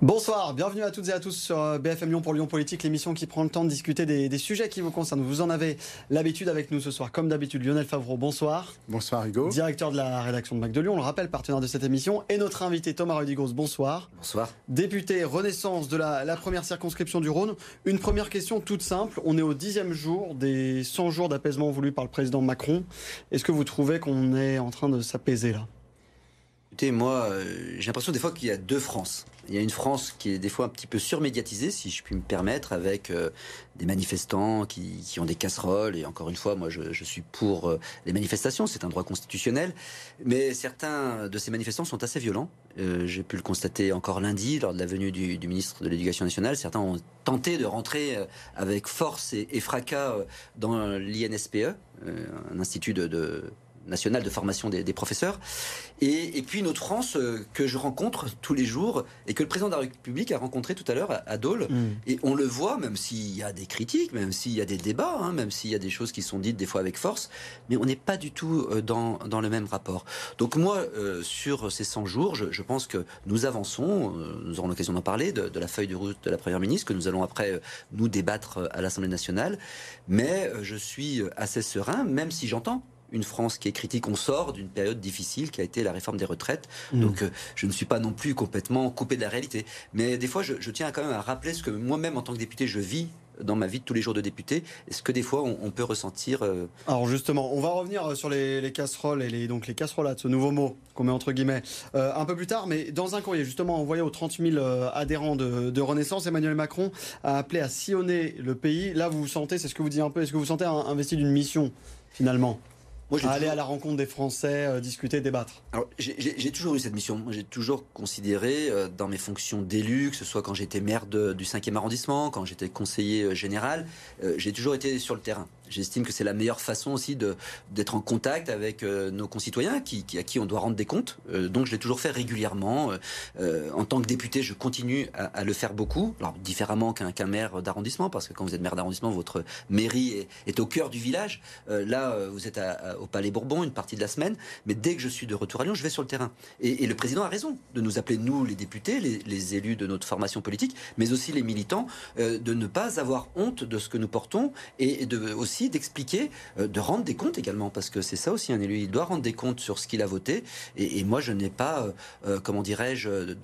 Bonsoir, bienvenue à toutes et à tous sur euh, BFM Lyon pour Lyon Politique, l'émission qui prend le temps de discuter des, sujets qui vous concernent. Vous en avez l'habitude avec nous ce soir, comme d'habitude. Lionel Favreau, bonsoir. Bonsoir Hugo. Directeur de la rédaction de Mac de Lyon, on le rappelle, partenaire de cette émission. Et notre invité Thomas Rudigos, bonsoir. Bonsoir. Député Renaissance de la, la, première circonscription du Rhône. Une première question toute simple. On est au dixième jour des 100 jours d'apaisement voulus par le président Macron. Est-ce que vous trouvez qu'on est en train de s'apaiser là? Moi, euh, j'ai l'impression des fois qu'il y a deux France. Il y a une France qui est des fois un petit peu surmédiatisée, si je puis me permettre, avec euh, des manifestants qui, ont des casseroles. Et encore une fois, moi, je, suis pour euh, les manifestations, c'est un droit constitutionnel. Mais certains de ces manifestants sont assez violents. J'ai pu le constater encore lundi, lors de la venue du, ministre de l'Éducation nationale. Certains ont tenté de rentrer avec force et, fracas dans l'INSPE, un institut de nationale de formation des, professeurs. Et, puis une autre France euh, que je rencontre tous les jours et que le président de la République a rencontré tout à l'heure à, Dole. Mm. Et on le voit, même s'il y a des critiques, même s'il y a des débats, hein, même s'il y a des choses qui sont dites des fois avec force, mais on n'est pas du tout euh, dans, dans, le même rapport. Donc moi, euh, sur ces 100 jours, je, pense que nous avançons, nous aurons l'occasion d'en parler, de, de, la feuille de route de la Première ministre, que nous allons après nous débattre à l'Assemblée nationale. Mais je suis assez serein, même si j'entends une France qui est critique. On sort d'une période difficile qui a été la réforme des retraites. Mm. Donc euh, je ne suis pas non plus complètement coupé de la réalité. Mais des fois, je, tiens quand même à rappeler ce que moi-même, en tant que député, je vis dans ma vie de tous les jours de député est ce que des fois on, peut ressentir. Euh, Alors justement, on va revenir euh, sur les, casseroles et les, donc les casserolades, ce nouveau mot qu'on met entre guillemets, un peu plus tard. Mais dans un courrier justement envoyé aux 30 000 adhérents de, Renaissance, Emmanuel Macron a appelé à sillonner le pays. Là, vous vous sentez, c'est ce que vous dites un peu, est-ce que vous vous sentez investi d'une mission finalement? Moi, aller à la rencontre des Français, euh, discuter, débattre J'ai toujours eu cette mission. J'ai toujours considéré, euh, dans mes fonctions d'élu, que ce soit quand j'étais maire du 5e arrondissement, quand j'étais conseiller euh, général, j'ai toujours été sur le terrain. J'estime que c'est la meilleure façon aussi d'être en contact avec nos concitoyens qui, à qui on doit rendre des comptes. donc je l'ai toujours fait régulièrement. en tant que député, je continue à, le faire beaucoup. Alors différemment qu'un maire d'arrondissement, parce que quand vous êtes maire d'arrondissement, votre mairie est, au cœur du village. là, vous êtes au Palais Bourbon une partie de la semaine, mais dès que je suis de retour à Lyon, je vais sur le terrain. Et, le président a raison de nous appeler, nous, les députés, les, élus de notre formation politique, mais aussi les militants, euh, de ne pas avoir honte de ce que nous portons et, de, aussi d'expliquer, euh, de rendre des comptes également, parce que c'est ça aussi un élu, il doit rendre des comptes sur ce qu'il a voté. Et, moi, je n'ai pas, euh, comment dirais-je,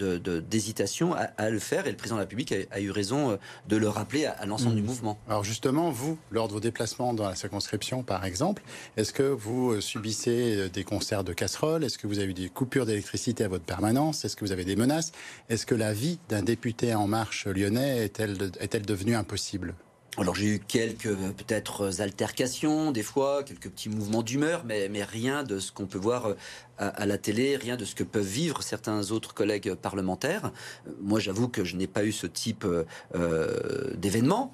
d'hésitation de, à, le faire. Et le président de la République a, eu raison de le rappeler à, l'ensemble du mmh. mouvement. Alors justement, vous, lors de vos déplacements dans la circonscription, par exemple, est-ce que vous euh, subissez euh, des concerts de casseroles? Est-ce que vous avez eu des coupures d'électricité à votre permanence? Est-ce que vous avez des menaces? Est-ce que la vie d'un député en marche lyonnais est-elle est devenue impossible? Alors j'ai eu quelques peut-être altercations des fois, quelques petits mouvements d'humeur, mais, mais rien de ce qu'on peut voir euh, à, la télé, rien de ce que peuvent vivre certains autres collègues parlementaires. Moi j'avoue que je n'ai pas eu ce type euh, d'événement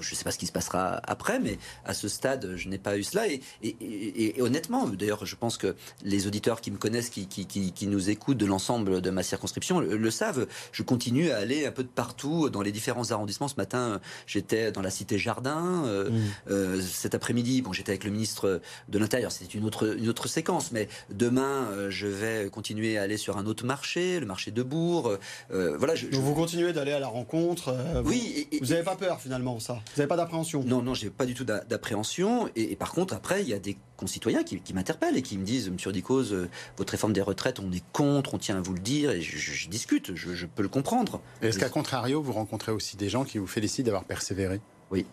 je ne sais pas ce qui se passera après, mais à ce stade, je n'ai pas eu cela. Et, honnêtement, d'ailleurs, je pense que les auditeurs qui me connaissent, qui, qui, nous écoutent de l'ensemble de ma circonscription, le, savent. Je continue à aller un peu de partout dans les différents arrondissements. Ce matin, j'étais dans la cité Jardin. Euh, mmh. euh, cet après-midi, bon, j'étais avec le ministre de l'Intérieur. C'était une autre, une autre séquence. Mais demain, euh, je vais continuer à aller sur un autre marché, le marché de Bourg. voilà. Je, vous continuez d'aller à la rencontre. oui. vous n'avez pas peur finalement, ça vous n'avez pas d'appréhension? Non, non, j'ai pas du tout d'appréhension. Et, par contre, après, il y a des concitoyens qui, m'interpellent et qui me disent, Monsieur Dicos, euh, votre réforme des retraites, on est contre, on tient à vous le dire, et je, discute, je, peux le comprendre. Est-ce qu'à contrario, vous rencontrez aussi des gens qui vous félicitent d'avoir persévéré? Oui.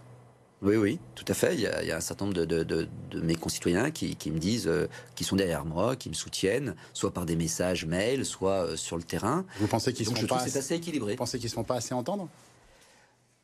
Oui, oui, tout à fait. Il y a, un certain nombre de, mes concitoyens qui, me disent, euh, qui sont derrière moi, qui me soutiennent, soit par des messages mails, soit euh, sur le terrain. Vous pensez qu'ils sont pas assez équilibré. Vous pensez qu'ils ne sont pas assez entendre?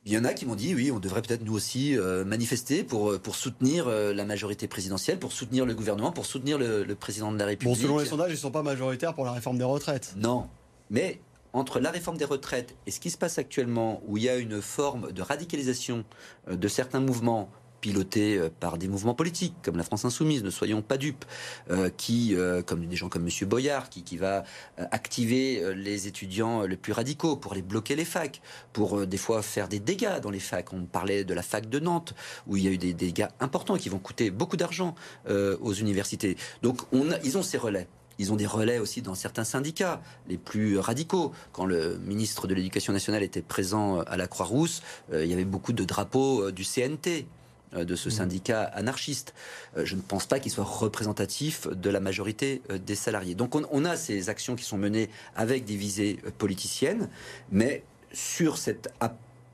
Il y en a qui m'ont dit, oui, on devrait peut-être nous aussi euh, manifester pour, euh, pour soutenir euh, la majorité présidentielle, pour soutenir le gouvernement, pour soutenir le, président de la République. Bon, selon les sondages, ils ne sont pas majoritaires pour la réforme des retraites. Non, mais entre la réforme des retraites et ce qui se passe actuellement, où il y a une forme de radicalisation de certains mouvements pilotés euh, par des mouvements politiques comme la France Insoumise, ne soyons pas dupes, euh, qui, euh, comme des gens comme M. Boyard, qui, qui va activer les étudiants les plus radicaux pour les bloquer les facs, pour des fois faire des dégâts dans les facs. On parlait de la fac de Nantes, où il y a eu des dégâts importants qui vont coûter beaucoup d'argent aux universités. Donc on ils ont ces relais. ils ont des relais aussi dans certains syndicats, les plus radicaux. Quand le ministre de l'Éducation nationale était présent à la Croix-Rousse, il y avait beaucoup de drapeaux du CNT de ce mmh. syndicat anarchiste. Je ne pense pas qu'il soit représentatif de la majorité des salariés. Donc on, a ces actions qui sont menées avec des visées politiciennes, mais sur cette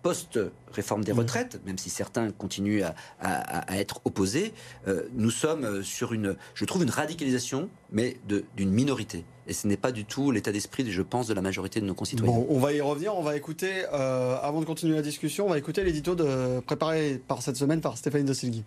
post-réforme des retraites, même si certains continuent à, être opposés, euh, nous sommes euh, sur une, je trouve, une radicalisation, mais d'une minorité. Et ce n'est pas du tout l'état d'esprit, je pense, de la majorité de nos concitoyens. Bon, on va y revenir. On va écouter, euh, avant de continuer la discussion, on va écouter l'édito préparé par cette semaine par Stéphanie de Silgui.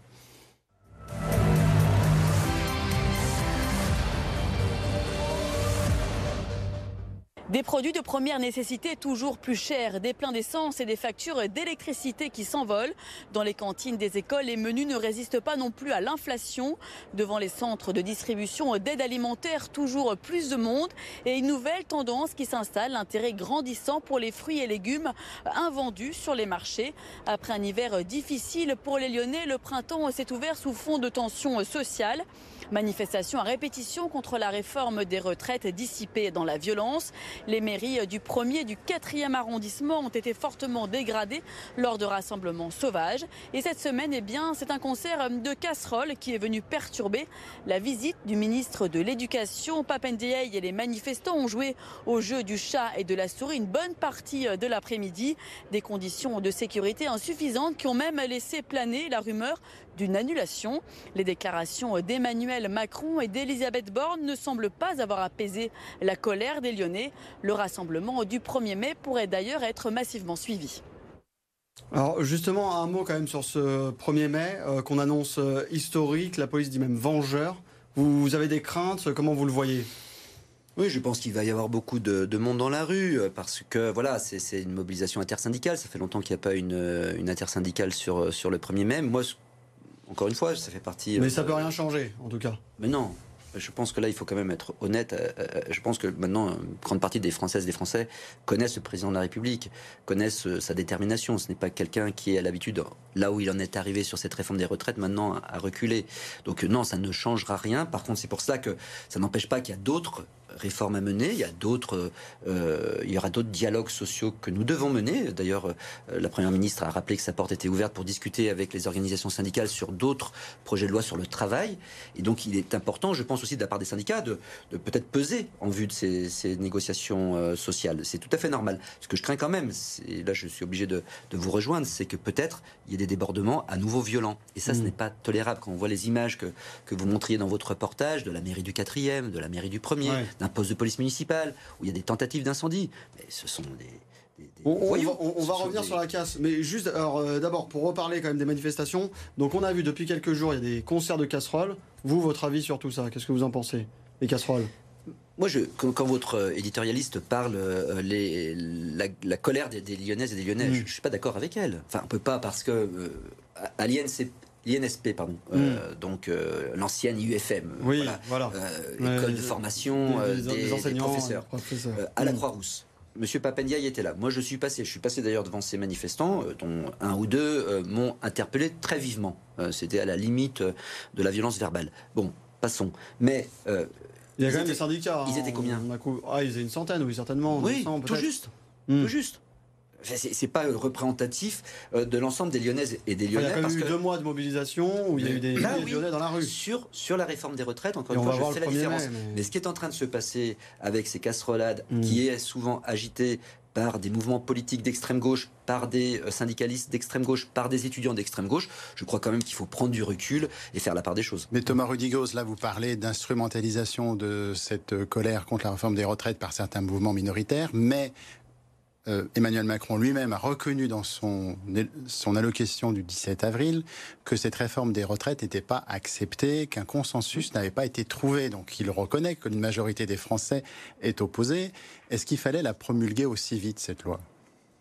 Des produits de première nécessité toujours plus chers, des pleins d'essence et des factures d'électricité qui s'envolent. Dans les cantines des écoles, les menus ne résistent pas non plus à l'inflation. Devant les centres de distribution d'aide alimentaire, toujours plus de monde et une nouvelle tendance qui s'installe, l'intérêt grandissant pour les fruits et légumes invendus sur les marchés. Après un hiver difficile pour les Lyonnais, le printemps s'est ouvert sous fond de tensions sociales. Manifestation à répétition contre la réforme des retraites dissipée dans la violence. Les mairies du 1er et du 4e arrondissement ont été fortement dégradées lors de rassemblements sauvages. Et cette semaine, eh bien, c'est un concert de casseroles qui est venu perturber la visite du ministre de l'Éducation. Papendiaï et les manifestants ont joué au jeu du chat et de la souris une bonne partie de l'après-midi. Des conditions de sécurité insuffisantes qui ont même laissé planer la rumeur d'une annulation. Les déclarations d'Emmanuel Macron et d'Elisabeth Borne ne semblent pas avoir apaisé la colère des Lyonnais. Le rassemblement du 1er mai pourrait d'ailleurs être massivement suivi. Alors justement, un mot quand même sur ce 1er mai euh, qu'on annonce euh, historique, la police dit même vengeur. Vous, avez des craintes, comment vous le voyez? Oui, je pense qu'il va y avoir beaucoup de, monde dans la rue euh, parce que voilà, c'est une mobilisation intersyndicale. Ça fait longtemps qu'il n'y a pas une, une intersyndicale sur, sur le 1er mai. Moi, encore une fois, ça fait partie. Mais ça peut rien changer, en tout cas. Mais non. Je pense que là, il faut quand même être honnête. Euh, euh, je pense que maintenant, une grande partie des Françaises, des Français connaissent le président de la République, connaissent euh, sa détermination. Ce n'est pas quelqu'un qui est à l'habitude, là où il en est arrivé sur cette réforme des retraites, maintenant à reculer. Donc non, ça ne changera rien. Par contre, c'est pour ça que ça n'empêche pas qu'il y a d'autres réformes à mener. Il y a d'autres, euh, il y aura d'autres dialogues sociaux que nous devons mener. D'ailleurs, euh, la première ministre a rappelé que sa porte était ouverte pour discuter avec les organisations syndicales sur d'autres projets de loi sur le travail. Et donc, il est important, je pense aussi de la part des syndicats, de, peut-être peser en vue de ces, négociations euh, sociales. C'est tout à fait normal. Ce que je crains quand même, et là, je suis obligé de, vous rejoindre, c'est que peut-être il y ait des débordements à nouveau violents. Et ça, ce mmh. n'est pas tolérable. Quand on voit les images que, que vous montriez dans votre reportage de la mairie du 4e, de la mairie du 1er, d'un poste de police municipale, où il y a des tentatives d'incendie. Mais ce sont des, on, va, revenir sur la casse, mais juste euh, d'abord pour reparler quand même des manifestations. Donc on a vu depuis quelques jours il y a des concerts de casseroles. Vous, votre avis sur tout ça Qu'est-ce que vous en pensez Les casseroles? Moi, je, quand, votre euh, éditorialiste parle euh, les, la, colère des, Lyonnaises et des Lyonnais, mm. je, ne suis pas d'accord avec elle. Enfin, on peut pas parce que euh, à l'INC l'INSP, pardon, euh, hmm. donc euh, l'ancienne IUFM, oui, voilà, euh, école de formation des, enseignants, professeurs, à la hmm. Croix-Rousse. Monsieur Papendiaï était là. Moi, je suis passé. Je suis passé d'ailleurs devant ces manifestants, dont un ou deux m'ont interpellé très vivement. C'était à la limite de la violence verbale. Bon, passons. Mais il y a quand même des syndicats. Ils étaient hein. combien Ah, ils étaient une centaine, oui, certainement. Oui, tout juste. Tout juste c'est pas représentatif euh, de l'ensemble des Lyonnaises et des Lyonnais. il y a quand même eu deux mois de mobilisation où il y a eu des, Lyonnais dans la rue. Sur, sur la réforme des retraites, encore une fois, je fais la différence. mais... ce qui est en train de se passer avec ces casserolades, hmm. qui est souvent agité par des mouvements politiques d'extrême gauche, par des euh, syndicalistes d'extrême gauche, par des étudiants d'extrême gauche, je crois quand même qu'il faut prendre du recul et faire la part des choses. Mais Thomas Rudigos, là vous parlez d'instrumentalisation de cette colère contre la réforme des retraites par certains mouvements minoritaires, mais euh, Emmanuel Macron lui-même a reconnu dans son, son allocation du 17 avril que cette réforme des retraites n'était pas acceptée, qu'un consensus n'avait pas été trouvé. Donc il reconnaît que une majorité des Français est opposée. Est-ce qu'il fallait la promulguer aussi vite, cette loi?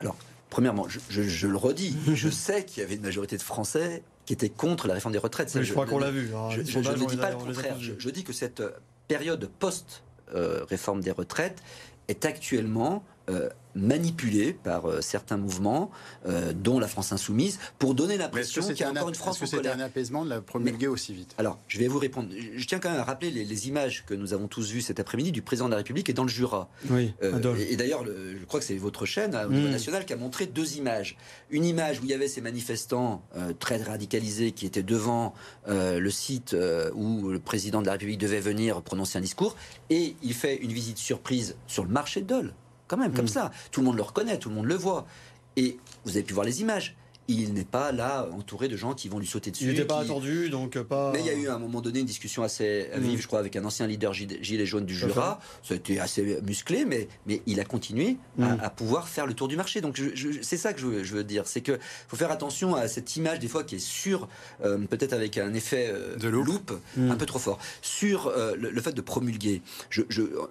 Alors, premièrement, je, le redis, je sais qu'il y avait une majorité de Français qui étaient contre la réforme des retraites. je, crois qu'on l'a vu. Hein. je, ne dis pas le contraire. Je, dis que cette période post- réforme des retraites est actuellement euh, manipulé par euh, certains mouvements, euh, dont la France insoumise, pour donner l'impression qu'il y a encore une France Est-ce que c'était un apaisement de la promulguer aussi vite? Alors, je vais vous répondre. Je tiens quand même à rappeler les, images que nous avons tous vues cet après-midi du président de la République et dans le Jura. Oui, et, d'ailleurs, je crois que c'est votre chaîne au niveau mm. national qui a montré deux images. Une image où il y avait ces manifestants très radicalisés qui étaient devant le site où le président de la République devait venir prononcer un discours, et il fait une visite surprise sur le marché de Dole quand même, comme mm. ça. Tout le monde le reconnaît, tout le monde le voit. Et vous avez pu voir les images il n'est pas là entouré de gens qui vont lui sauter dessus. Il n'était pas attendu, donc pas. Mais il y a eu à un moment donné une discussion assez vive, mm. je crois, avec un ancien leader gilet jaune du Jura. Ça a été assez musclé, mais, mais il a continué à, mm. pouvoir faire le tour du marché. Donc c'est ça que je veux, dire, c'est que faut faire attention à cette image des fois qui est sur, euh, peut-être avec un effet euh, de loupe, mm. un peu trop fort, sur euh, le, fait de promulguer. Je,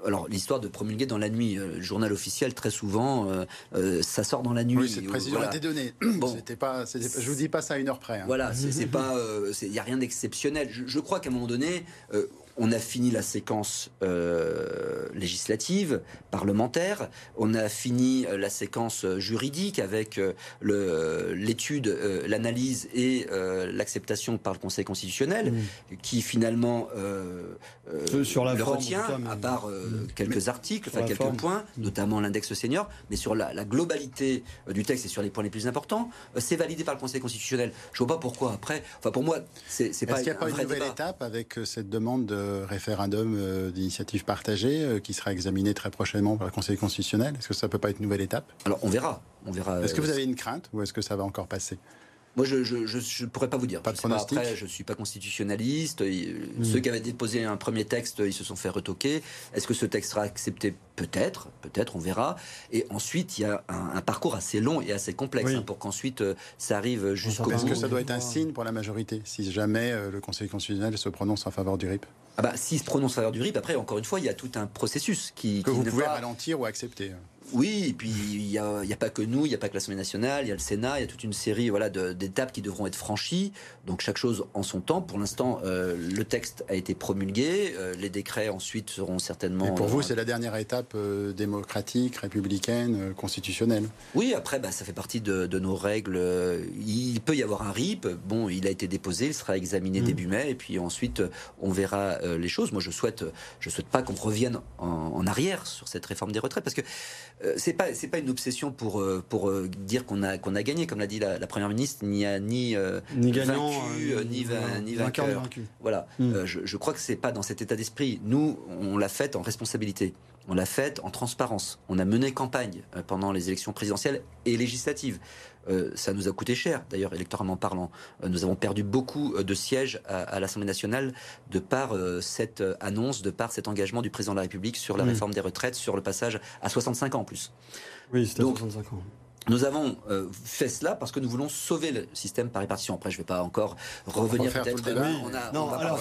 alors l'histoire de promulguer dans la nuit, le journal officiel très souvent, ça sort dans la nuit. Oui, cette précision a été donnée. Bon. C'était pas je vous dis pas ça à une heure près. Hein. Voilà, c'est pas, euh, il n'y a rien d'exceptionnel. Je, crois qu'à un moment donné, euh, on a fini la séquence euh, législative, parlementaire, on a fini euh, la séquence euh, juridique avec l'étude, l'analyse et l'acceptation par le Conseil constitutionnel, mmh. qui finalement sur la le retient, à part mmh. quelques articles, enfin quelques points, mmh. notamment l'index senior, mais sur la, globalité du texte et sur les points les plus importants, c'est validé par le Conseil constitutionnel. Je vois pas pourquoi après. Enfin, pour moi, c'est pas. Est-ce qu'il n'y a pas une nouvelle étape avec cette demande de référendum euh, d'initiative partagée euh, qui sera examiné très prochainement par le Conseil constitutionnel Est-ce que ça peut pas être une nouvelle étape? Alors on verra. On verra. Est-ce que vous avez une crainte ou est-ce que ça va encore passer? Moi, je ne pourrais pas vous dire. Pas de pronostic. Après, je ne suis pas constitutionnaliste. Hmm. Ceux qui avaient déposé un premier texte, ils se sont fait retoquer. Est-ce que ce texte sera accepté? Peut-être, peut-être, on verra. Et ensuite, il y a un, parcours assez long et assez complexe hein, pour qu'ensuite euh, ça arrive jusqu'au bout. Est-ce que ça doit être un signe pour la majorité si jamais euh, le Conseil constitutionnel se prononce en faveur du RIP ah bah, S'il se prononce en faveur du RIP, après, encore une fois, il y a tout un processus qui. Que vous pouvez ralentir ou accepter oui, et puis il n'y a, a, pas que nous, il n'y a pas que l'Assemblée nationale, il y a le Sénat, il y a toute une série voilà, d'étapes qui devront être franchies. Donc chaque chose en son temps. Pour l'instant, euh, le texte a été promulgué, euh, les décrets ensuite seront certainement. Et pour vous, c'est la dernière étape euh, démocratique, républicaine, constitutionnelle Oui, après, bah, ça fait partie de, nos règles. Il peut y avoir un RIP. Bon, il a été déposé, il sera examiné mmh. début mai, et puis ensuite on verra les choses. Moi, je souhaite, je souhaite pas qu'on revienne en, en, arrière sur cette réforme des retraites, parce que euh, c'est pas c'est pas une obsession pour euh, pour euh, dire qu'on a qu'on a gagné. Comme l'a dit la, première ministre il n'y a ni ni gagnant ni, ni vainqueur, voilà. Hmm. je, je, crois que c'est pas dans cet état d'esprit. Nous on l'a fait en responsabilité on l'a fait en transparence on a mené campagne pendant les élections présidentielles et législatives euh, ça nous a coûté cher, d'ailleurs, électoralement parlant. Euh, nous avons perdu beaucoup euh, de sièges à, l'Assemblée nationale de par cette annonce, de par cet engagement du président de la République sur la mmh. réforme des retraites, sur le passage à 65 ans en plus. Oui, c'était 65 ans. Nous avons euh, fait cela parce que nous voulons sauver le système par répartition. Après, je ne vais pas encore revenir peut-être. On, a, non, alors,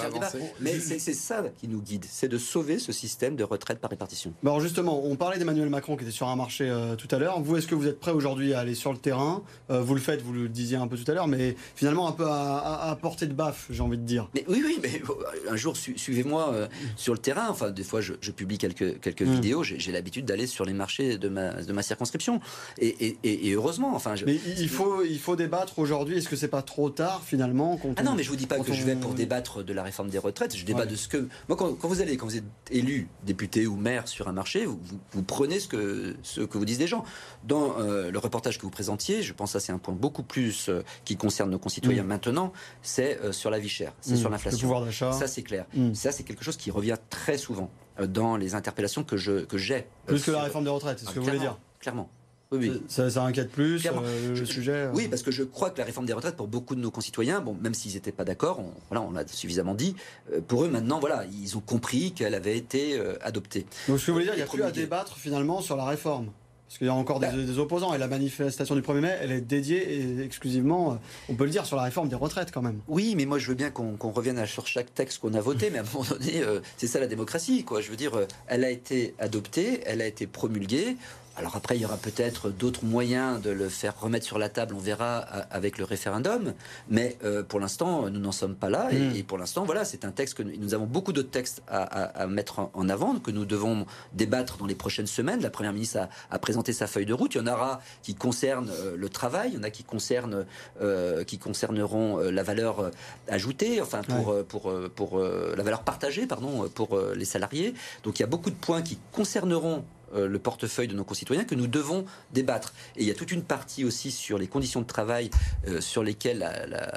mais c'est ça qui nous guide, c'est de sauver ce système de retraite par répartition. alors justement, on parlait d'Emmanuel Macron qui était sur un marché euh, tout à l'heure. Vous, est-ce que vous êtes prêt aujourd'hui à aller sur le terrain? Euh, Vous le faites, vous le disiez un peu tout à l'heure, mais finalement un peu à, portée de baffe, j'ai envie de dire. Mais oui, oui, mais un jour, suivez-moi sur le terrain. Enfin, des fois, je, publie quelques, quelques mm. vidéos. J'ai l'habitude d'aller sur les marchés de ma, de ma circonscription. et et, heureusement. Enfin, Mais il faut, il faut débattre aujourd'hui. Est-ce que c'est pas trop tard finalement Ah non, mais je vous dis pas que je vais pour débattre de la réforme des retraites. Je débat de ce que moi quand, vous allez, quand vous êtes élu député ou maire sur un marché, vous, vous, prenez ce que ce que vous disent les gens. Dans euh, le reportage que vous présentiez, je pense que c'est un point beaucoup plus euh, qui concerne nos concitoyens maintenant. C'est euh, sur la vie chère, c'est mm. sur l'inflation. Le pouvoir d'achat. Ça c'est clair. Mm. Ça c'est quelque chose qui revient très souvent dans les interpellations que je que j'ai. Plus que la réforme des retraites, c'est ce que vous voulez dire. Clairement. Oui, Ça, ça, inquiète plus euh, le sujet euh. Oui, parce que je crois que la réforme des retraites, pour beaucoup de nos concitoyens, bon, même s'ils n'étaient pas d'accord, on, voilà, on l'a suffisamment dit, euh, pour eux maintenant, voilà, ils ont compris qu'elle avait été adoptée. Donc ce que vous voulez dire, il n'y a plus à débattre finalement sur la réforme parce qu'il y a encore bah. des, opposants et la manifestation du 1er mai, elle est dédiée et exclusivement, on peut le dire, sur la réforme des retraites quand même. Oui, mais moi je veux bien qu'on revienne sur chaque texte qu'on a voté, mais à un moment donné, c'est ça la démocratie, quoi. Je veux dire, elle a été adoptée, elle a été promulguée Alors après, il y aura peut-être d'autres moyens de le faire remettre sur la table, on verra avec le référendum. Mais euh, pour l'instant, nous n'en sommes pas là. Et, hmm. pour l'instant, voilà, c'est un texte que nous, avons beaucoup d'autres textes à, mettre en, avant, que nous devons débattre dans les prochaines semaines. La Première ministre a, présenté sa feuille de route. Il y en aura qui concernent euh, le travail, il y en a qui, concernent, euh, qui concerneront la valeur ajoutée, enfin pour, pour, pour la valeur partagée, pardon, pour les salariés. Donc il y a beaucoup de points qui concerneront euh, le portefeuille de nos concitoyens que nous devons débattre. Et il y a toute une partie aussi sur les conditions de travail euh, sur lesquelles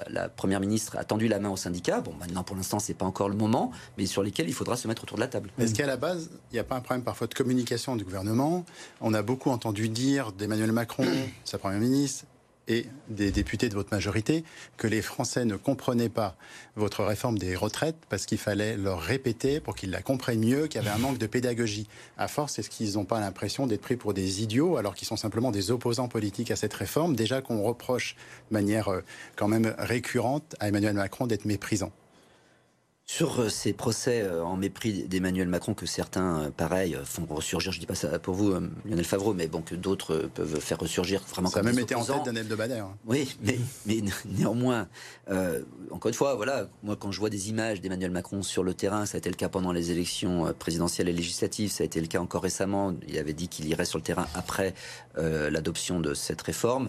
la, Première ministre a tendu la main aux syndicats. Bon, maintenant, pour l'instant, c'est pas encore le moment, mais sur lesquels il faudra se mettre autour de la table. Est-ce qu'à la base, il n'y a pas un problème parfois de communication du gouvernement? On a beaucoup entendu dire d'Emmanuel Macron, sa Première ministre, et des députés de votre majorité que les Français ne comprenaient pas votre réforme des retraites parce qu'il fallait leur répéter pour qu'ils la comprennent mieux, qu'il y avait un manque de pédagogie. À force, est-ce qu'ils n'ont pas l'impression d'être pris pour des idiots alors qu'ils sont simplement des opposants politiques à cette réforme? Déjà qu'on reproche de manière euh, quand même récurrente à Emmanuel Macron d'être méprisant. Sur euh, ces procès euh, en mépris d'Emmanuel Macron que certains, euh, pareil, font ressurgir, je dis pas ça pour vous, Lionel Favreau, mais bon, que d'autres peuvent faire ressurgir vraiment Ça a même été en tête Bader. Hein. Oui, mais, mais néanmoins, encore une fois, voilà, moi quand je vois des images d'Emmanuel Macron sur le terrain, ça a été le cas pendant les élections présidentielles et législatives, ça a été le cas encore récemment, il avait dit qu'il irait sur le terrain après l'adoption de cette réforme.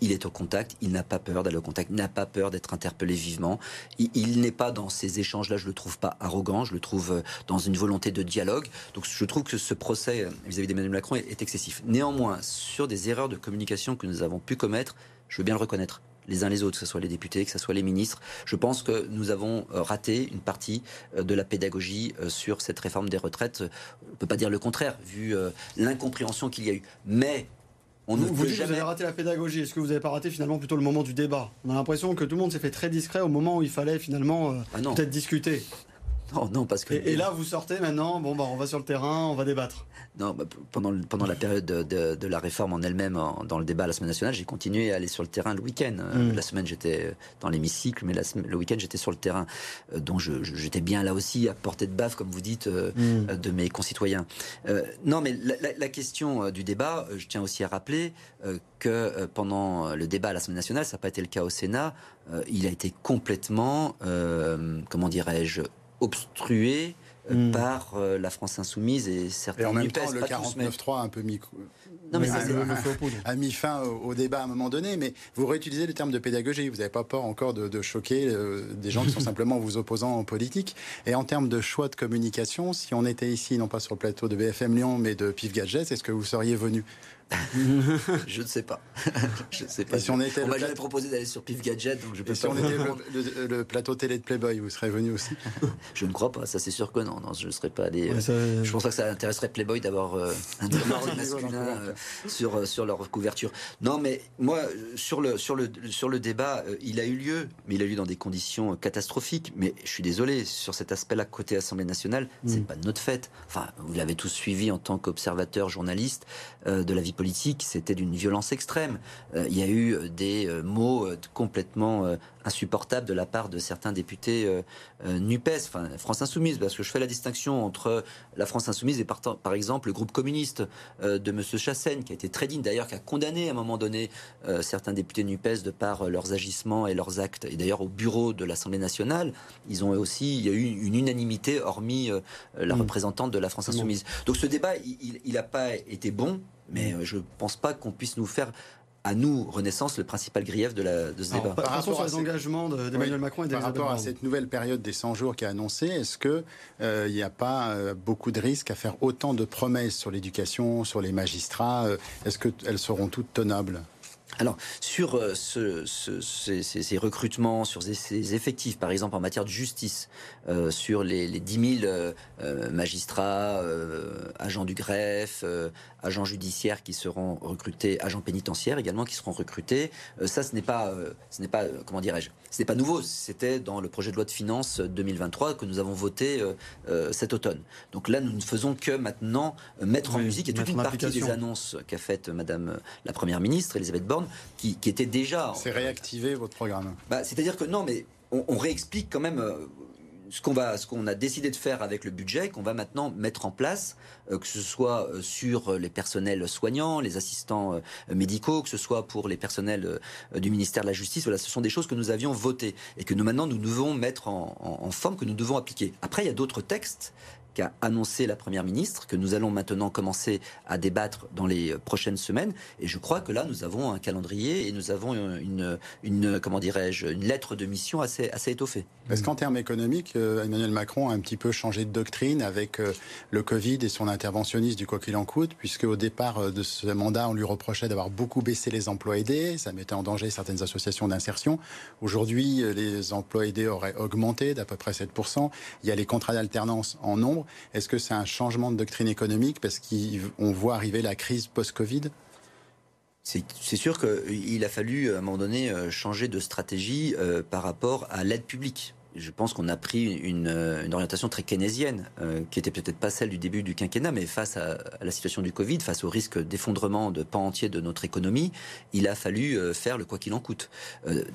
il est au contact, il n'a pas peur d'aller au contact, il n'a pas peur d'être interpellé vivement. il n'est pas dans ces échanges là je le trouve pas arrogant, je le trouve euh, dans une volonté de dialogue. Donc je trouve que ce procès euh, vis-à-vis d'Emmanuel Macron est, excessif. Néanmoins, sur des erreurs de communication que nous avons pu commettre, je veux bien le reconnaître les uns les autres, que ce soit les députés, que ce soit les ministres. Je pense que nous avons euh, raté une partie de la pédagogie sur cette réforme des retraites. On ne peut pas dire le contraire, vu l'incompréhension qu'il y a eu. Mais on vous, vous dites que vous avez raté la pédagogie. Est-ce que vous n'avez pas raté finalement plutôt le moment du débat? On a l'impression que tout le monde s'est fait très discret au moment où il fallait finalement euh, ah peut-être discuter. Non, non, parce que. Et, là, vous sortez maintenant, bon, bah, on va sur le terrain, on va débattre. Non, bah, pendant, pendant la période de, la réforme en elle-même, dans le débat à la semaine nationale, j'ai continué à aller sur le terrain le week-end. Euh, mm. La semaine, j'étais dans l'hémicycle, mais le week-end, j'étais sur le terrain. Euh, donc, j'étais bien là aussi, à portée de baffe, comme vous dites, euh, mm. de mes concitoyens. non, mais la, question du débat, je tiens aussi à rappeler que pendant le débat à la semaine nationale, ça n'a pas été le cas au Sénat, il a été complètement, comment dirais-je, obstrué euh, hmm. par euh, la France insoumise et certains. Et en même temps, le 49-3 a un peu mis. Non, mais a, mis fin au, débat à un moment donné, mais vous réutilisez le terme de pédagogie. Vous n'avez pas peur encore de, choquer euh, des gens qui sont simplement vos opposants en politique. Et en termes de choix de communication, si on était ici, non pas sur le plateau de BFM Lyon, mais de Pif Gadget, est-ce que vous seriez venu? Je ne sais pas. je ne sais pas. Si on était m'a jamais proposé d'aller sur Pif Gadget, donc je peux si on était le, plateau télé de Playboy, vous serez venu aussi Je ne crois pas. Ça, c'est sûr que non. Non, je ne serais pas allé. Euh, je pense pas que ça intéresserait Playboy d'avoir euh, un débat masculin euh, sur sur leur couverture. Non, mais moi, sur le sur le sur le débat, il a eu lieu, mais il a eu lieu dans des conditions catastrophiques. Mais je suis désolé sur cet aspect-là côté Assemblée nationale, c'est mm. pas notre fête. Enfin, vous l'avez tous suivi en tant qu'observateur, journaliste de la vie politique, c'était d'une violence extrême. Euh, il y a eu euh, des euh, mots complètement insupportables de la part de certains députés NUPES, enfin France Insoumise, parce que je fais la distinction entre la France Insoumise et par, par exemple le groupe communiste de M. Chassaigne, qui a été très digne d'ailleurs, qui a condamné à un moment donné certains députés NUPES de par leurs agissements et leurs actes. Et d'ailleurs au bureau de l'Assemblée nationale, ils ont aussi, il y a eu une unanimité, hormis la mmh. représentante de la France Insoumise. Donc ce débat, il n'a pas été bon, mais euh, je ne pense pas qu'on puisse nous faire à nous, Renaissance, le principal grief de, la, de ce débat. Par rapport aux engagements d'Emmanuel Macron et Par rapport à cette nouvelle période des 100 jours qui est annoncée, est-ce qu'il euh, n'y a pas euh, beaucoup de risques à faire autant de promesses sur l'éducation, sur les magistrats Est-ce qu'elles seront toutes tenables? Alors, sur euh, ce, ces, recrutements, sur ces, effectifs, par exemple en matière de justice, euh, sur les, les 10 000 euh, magistrats, agents du greffe, agents judiciaires qui seront recrutés, agents pénitentiaires également qui seront recrutés, ça, ce n'est pas, ce n'est pas, comment dirais-je, ce n'est pas nouveau. C'était dans le projet de loi de finances 2023 que nous avons voté cet automne. Donc là, nous ne faisons que maintenant mettre en musique et toute une partie des annonces qu'a faites Madame la Première ministre, Elisabeth Borne, qui, était déjà. C'est réactiver votre programme. Bah, c'est-à-dire que non, mais on, réexplique quand même. Euh, ce qu'on va, ce qu'on a décidé de faire avec le budget, qu'on va maintenant mettre en place, euh, que ce soit euh, sur les personnels soignants, les assistants euh, médicaux, que ce soit pour les personnels du ministère de la Justice. Voilà, ce sont des choses que nous avions votées et que nous maintenant nous devons mettre en, en forme, que nous devons appliquer. Après, il y a d'autres textes qu'a annoncé la Première ministre, que nous allons maintenant commencer à débattre dans les prochaines semaines. Et je crois que là, nous avons un calendrier et nous avons une, une comment dirais-je, une lettre de mission assez, assez étoffée. Est-ce qu'en termes économiques, euh, Emmanuel Macron a un petit peu changé de doctrine avec euh, le Covid et son interventionnisme du quoi qu'il en coûte, puisque au départ euh, de ce mandat, on lui reprochait d'avoir beaucoup baissé les emplois aidés, ça mettait en danger certaines associations d'insertion. Aujourd'hui, les emplois aidés auraient augmenté d'à peu près 7%. Il y a les contrats d'alternance en nombre. Est-ce que c'est un changement de doctrine économique parce qu'on voit arriver la crise post-Covid? C'est sûr qu'il a fallu à un moment donné euh, changer de stratégie euh, par rapport à l'aide publique je pense qu'on a pris une, euh, orientation très keynésienne, euh, qui était peut-être pas celle du début du quinquennat, mais face à, la situation du Covid, face au risque d'effondrement de pans entiers de notre économie, il a fallu euh, faire le quoi qu'il en coûte.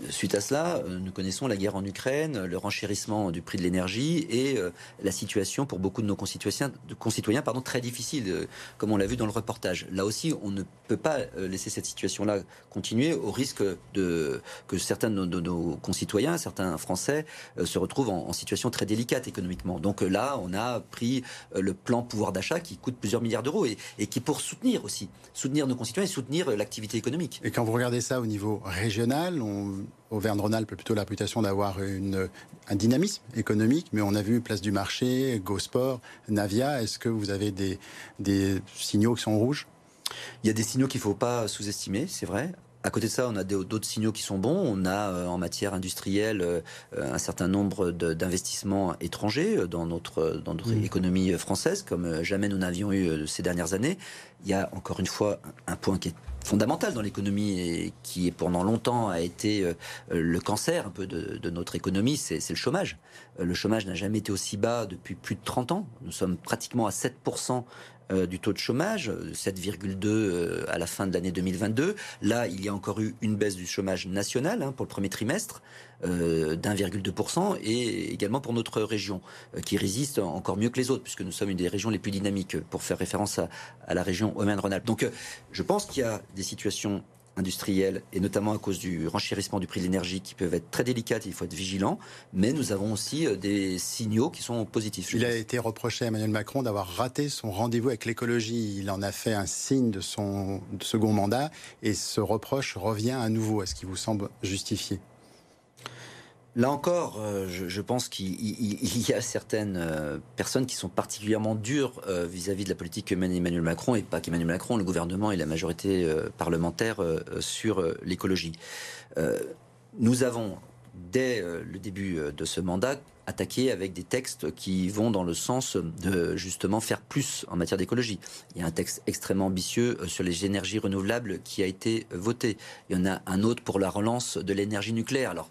suite à cela, nous connaissons la guerre en Ukraine, le renchérissement du prix de l'énergie et la situation pour beaucoup de nos concitoyens, pardon, très difficile, comme on l'a vu dans le reportage. Là aussi, on ne peut pas laisser cette situation-là continuer au risque de que certains de nos concitoyens, certains Français, se retrouvent en, situation très délicate économiquement. Donc euh, là, on a pris euh, le plan pouvoir d'achat qui coûte plusieurs milliards d'euros et, et, qui pour soutenir aussi, soutenir nos concitoyens et soutenir euh, l'activité économique. Et quand vous regardez ça au niveau régional, on, Auvergne-Rhône-Alpes a plutôt la réputation d'avoir un dynamisme économique, mais on a vu Place du Marché, GoSport, Navia. Est-ce que vous avez des, des signaux qui sont rouges? Il y a des signaux qu'il ne faut pas sous-estimer, c'est vrai. À côté de ça, on a d'autres signaux qui sont bons. On a euh, en matière industrielle euh, un certain nombre d'investissements étrangers euh, dans notre, dans notre mmh. économie française, comme jamais nous n'avions eu ces dernières années. Il y a encore une fois un point qui est fondamental dans l'économie et qui pendant longtemps a été le cancer un peu de, de notre économie, c'est le chômage. Le chômage n'a jamais été aussi bas depuis plus de 30 ans. Nous sommes pratiquement à 7% euh, du taux de chômage, 7,2 euh, à la fin de l'année 2022. Là, il y a encore eu une baisse du chômage national hein, pour le premier trimestre euh, d'1,2% et également pour notre région qui résiste encore mieux que les autres puisque nous sommes une des régions les plus dynamiques pour faire référence à, la région Auvergne-Rhône-Alpes. Donc je pense qu'il y a des situations industrielles, et notamment à cause du renchérissement du prix de l'énergie, qui peuvent être très délicates, il faut être vigilant, mais nous avons aussi euh, des signaux qui sont positifs. Il a été reproché à Emmanuel Macron d'avoir raté son rendez-vous avec l'écologie. Il en a fait un signe de son second mandat, et ce reproche revient à nouveau. Est-ce qu'il vous semble justifié? Là encore, euh, je, pense qu'il y a certaines euh, personnes qui sont particulièrement dures euh, vis-à-vis de la politique que mène Emmanuel Macron, et pas qu'Emmanuel Macron, le gouvernement et la majorité parlementaire sur l'écologie. nous avons, dès le début de ce mandat, attaqué avec des textes qui vont dans le sens de justement faire plus en matière d'écologie. Il y a un texte extrêmement ambitieux sur les énergies renouvelables qui a été voté. Il y en a un autre pour la relance de l'énergie nucléaire. Alors,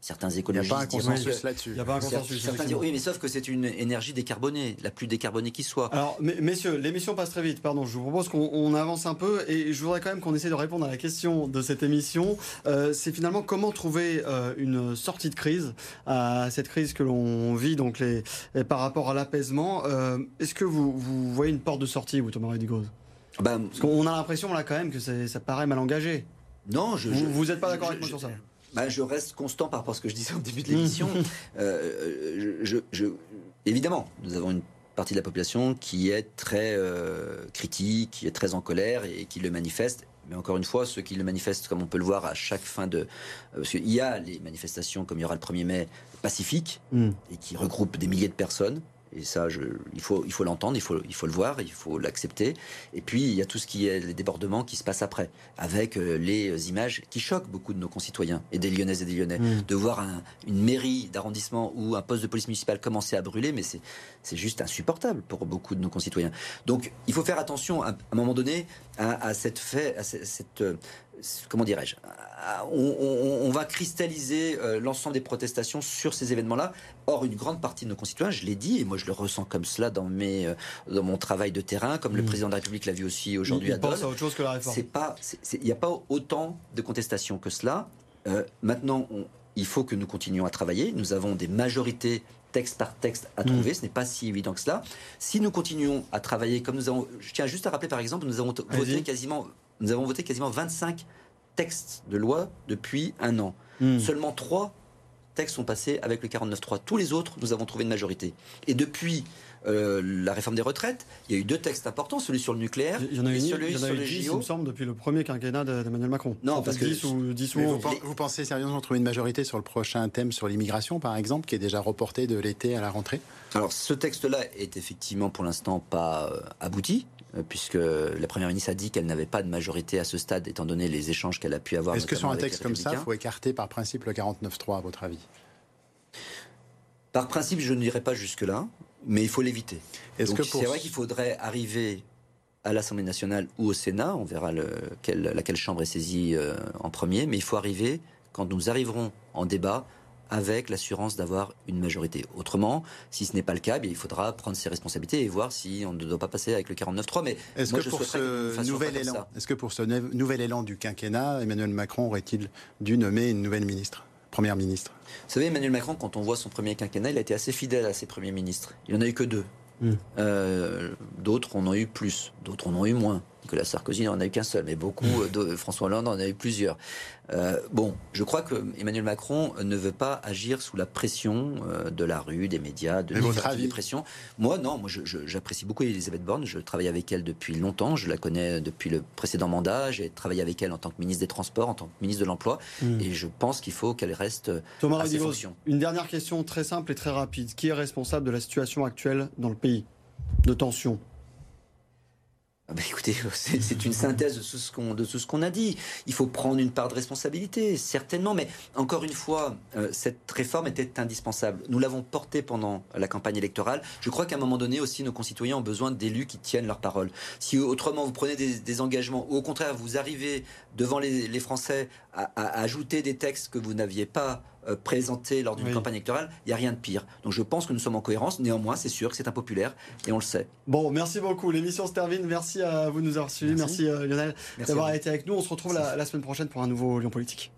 Certains écologistes. Il n'y a pas un consensus là-dessus. Il n'y a pas un consensus. Certains diront oui, mais sauf que c'est une énergie décarbonée, la plus décarbonée qui soit. Alors, messieurs, l'émission passe très vite. Pardon, je vous propose qu'on avance un peu et je voudrais quand même qu'on essaie de répondre à la question de cette émission. Euh, c'est finalement comment trouver euh, une sortie de crise à cette crise que l'on vit donc les, par rapport à l'apaisement. Euh, est-ce que vous, vous, voyez une porte de sortie, vous, Thomas Redigoz? Ben, Parce qu'on a l'impression là quand même que ça paraît mal engagé. Non, je, vous n'êtes pas d'accord avec moi sur ça? Bah, je reste constant par rapport à ce que je disais au début de l'émission. euh, je, je, évidemment, nous avons une partie de la population qui est très euh, critique, qui est très en colère et, qui le manifeste. Mais encore une fois, ceux qui le manifestent, comme on peut le voir à chaque fin de... Euh, parce qu'il y a les manifestations, comme il y aura le 1er mai, pacifiques, mm. et qui regroupent des milliers de personnes. Et ça, je, il faut, il faut l'entendre, il faut, il faut le voir, il faut l'accepter. Et puis, il y a tout ce qui est les débordements qui se passent après, avec euh, les images qui choquent beaucoup de nos concitoyens et des Lyonnaises et des Lyonnais. Mmh. De voir une mairie d'arrondissement ou un poste de police municipale commencer à brûler, mais c'est juste insupportable pour beaucoup de nos concitoyens. Donc, il faut faire attention à, un moment donné à, cette fait, à cette, euh, comment dirais-je, on, va cristalliser euh, l'ensemble des protestations sur ces événements-là. Or, une grande partie de nos concitoyens, je l'ai dit, et moi je le ressens comme cela dans, mes, euh, dans mon travail de terrain, comme le mmh. président de la République l'a vu aussi aujourd'hui à Dole. à autre chose que la réforme. Il n'y a pas autant de contestations que cela. Euh, maintenant, il faut que nous continuions à travailler. Nous avons des majorités texte par texte à trouver. Ce n'est pas si évident que cela. Si nous continuons à travailler comme nous avons, je tiens juste à rappeler par exemple, nous avons voté quasiment, nous avons voté quasiment 25 textes de loi depuis un an. Seulement trois textes sont passés avec le 49.3. Tous les autres, nous avons trouvé une majorité. Et depuis euh, la réforme des retraites, il y a eu deux textes importants, celui sur le nucléaire il y en a et celui sur les JO. Il me semble, depuis le premier quinquennat d'Emmanuel Macron. Non, parce que 10 ou 10 ou vous, vous, pensez sérieusement trouver une majorité sur le prochain thème sur l'immigration, par exemple, qui est déjà reporté de l'été à la rentrée? Alors, ce texte-là est effectivement pour l'instant pas euh, abouti puisque la Première ministre a dit qu'elle n'avait pas de majorité à ce stade, étant donné les échanges qu'elle a pu avoir. Est-ce que sur un texte comme ça, il faut écarter par principe le 49.3, à votre avis? Par principe, je ne dirais pas jusque-là, mais il faut l'éviter. C'est vrai qu'il faudrait arriver à l'Assemblée nationale ou au Sénat, on verra laquelle chambre est saisie euh, en premier, mais il faut arriver, quand nous arriverons en débat, avec l'assurance d'avoir une majorité. Autrement, si ce n'est pas le cas, il faudra prendre ses responsabilités et voir si on ne doit pas passer avec le 49-3. Mais est-ce que, pour ce nouvel élan, est-ce que pour ce nouvel élan du quinquennat, Emmanuel Macron aurait-il dû nommer une nouvelle ministre, première ministre? Vous savez, Emmanuel Macron, quand on voit son premier quinquennat, il a été assez fidèle à ses premiers ministres. Il n'en a eu que deux. Hmm. Euh, d'autres en ont eu plus, d'autres en ont eu moins. Nicolas Sarkozy n'en a eu qu'un seul, mais beaucoup, hmm. de, François Hollande en a eu plusieurs. Euh, bon, je crois que Emmanuel Macron ne veut pas agir sous la pression euh, de la rue, des médias, de la pression. Moi, non, moi, j'apprécie beaucoup Elisabeth Borne. Je travaille avec elle depuis longtemps. Je la connais depuis le précédent mandat. J'ai travaillé avec elle en tant que ministre des Transports, en tant que ministre de l'Emploi. Hmm. Et je pense qu'il faut qu'elle reste Thomas à ses fonctions. Une dernière question très simple et très rapide. Qui est responsable de la situation actuelle dans le pays? De tension bah, écoutez, c'est une synthèse de tout ce qu'on a dit. Il faut prendre une part de responsabilité, certainement, mais encore une fois, euh, cette réforme était indispensable. Nous l'avons portée pendant la campagne électorale. Je crois qu'à un moment donné aussi, nos concitoyens ont besoin d'élus qui tiennent leur parole. Si autrement vous prenez des, engagements, ou au contraire vous arrivez devant les, Français à, ajouter des textes que vous n'aviez pas euh, présenté lors d'une campagne électorale, il n'y a rien de pire. Donc je pense que nous sommes en cohérence. Néanmoins, c'est sûr que c'est impopulaire et on le sait. Bon, merci beaucoup. L'émission se termine. Merci à vous de nous avoir suivis. Merci, euh, Lionel d'avoir été avec nous. On se retrouve la, la semaine prochaine pour un nouveau Lyon Politique.